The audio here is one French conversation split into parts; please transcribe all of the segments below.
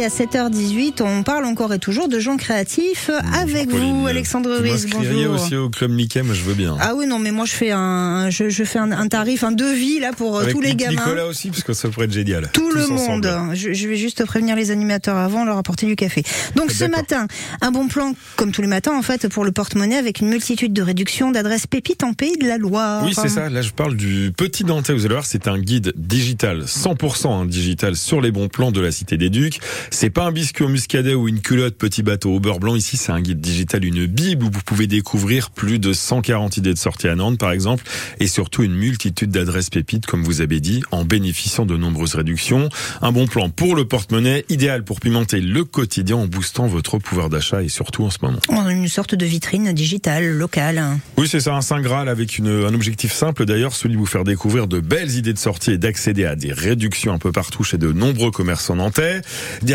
Et à 7h18, on parle encore et toujours de gens créatifs avec vous, Alexandre Ruiz. Bonjour. aussi au club Mickey, mais je veux bien. Ah oui, non, mais moi je fais un, je, je fais un, tarif, un devis là pour euh, tous les gamins. Nicolas aussi, parce que ça pourrait être génial. Tout le monde. Je, je, vais juste prévenir les animateurs avant, leur apporter du café. Donc ce matin, un bon plan, comme tous les matins en fait, pour le porte-monnaie avec une multitude de réductions d'adresses pépites en Pays de la Loire. Oui, c'est ça. Là, je parle du Petit Nantais. Vous allez voir, c'est un guide digital, 100% digital sur les bons plans de la Cité des Ducs. C'est pas un biscuit au muscadet ou une culotte petit bateau au beurre blanc. Ici, c'est un guide digital, une bible où vous pouvez découvrir plus de 140 idées de sortie à Nantes, par exemple, et surtout une multitude d'adresses pépites, comme vous avez dit, en bénéficiant de nombreuses réductions. Un bon plan pour le porte-monnaie, idéal pour pimenter le quotidien en boostant votre pouvoir d'achat et surtout en ce moment. Une sorte de vitrine digitale, locale. Oui, c'est ça, un saint graal avec une, un objectif simple d'ailleurs, celui de vous faire découvrir de belles idées de sortie et d'accéder à des réductions un peu partout chez de nombreux commerçants nantais.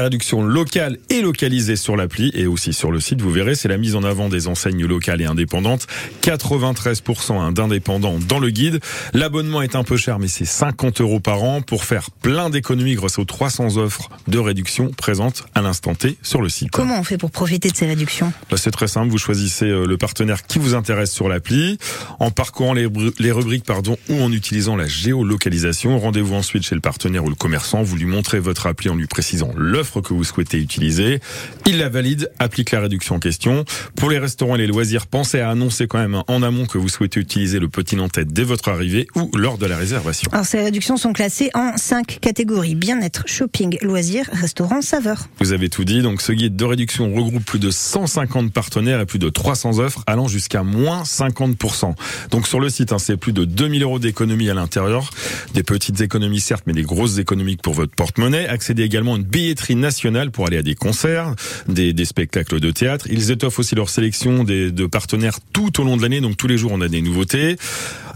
Réductions locales et localisées sur l'appli et aussi sur le site. Vous verrez, c'est la mise en avant des enseignes locales et indépendantes. 93% d'indépendants dans le guide. L'abonnement est un peu cher, mais c'est 50 euros par an pour faire plein d'économies grâce aux 300 offres de réduction présentes à l'instant T sur le site. Comment on fait pour profiter de ces réductions? Bah, C'est très simple. Vous choisissez euh, le partenaire qui vous intéresse sur l'appli en parcourant les, les rubriques pardon, ou en utilisant la géolocalisation. Rendez-vous ensuite chez le partenaire ou le commerçant. Vous lui montrez votre appli en lui précisant l'offre que vous souhaitez utiliser. Il la valide, applique la réduction en question. Pour les restaurants et les loisirs, pensez à annoncer quand même en amont que vous souhaitez utiliser le petit Nantais dès votre arrivée ou lors de la réservation. Alors ces réductions sont classées en cinq catégories bien-être, shopping, loisirs, restaurant, saveur. Vous avez tout dit. Donc ce guide de réduction regroupe plus de 150 partenaires et plus de 300 offres allant jusqu'à moins 50%. Donc sur le site, hein, c'est plus de 2000 euros d'économie à l'intérieur. Des petites économies certes, mais des grosses économies pour votre porte-monnaie. Accédez également à une billetterie nationale pour aller à des concerts, des, spectacles de théâtre. Ils étoffent aussi leur sélection de partenaires tout au long de l'année. Donc tous les jours, on a des nouveautés.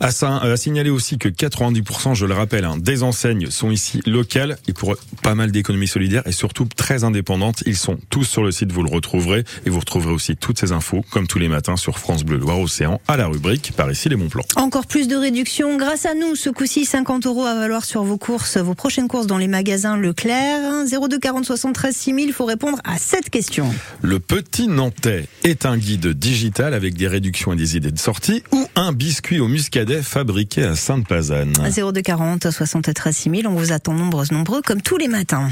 À, à signaler aussi que 90%, je le rappelle, hein, des enseignes sont ici locales et pour pas mal d'économies solidaires et surtout très indépendantes. Ils sont tous sur le site, vous le retrouverez et vous retrouverez aussi toutes ces infos comme tous les matins sur France Bleu Loire Océan à la rubrique par ici les bons plans. Encore plus de réduction grâce à nous. Ce coup-ci, 50 euros à valoir sur vos courses, vos prochaines courses dans les magasins Leclerc. 02 40 73 6000. Il faut répondre à cette question. Le petit Nantais est un guide digital avec des réductions et des idées de sortie ou un biscuit au muscadet fabriqué à Sainte-Pazanne. 02 40 73 6000. On vous attend nombreuses, nombreux comme tous les matins.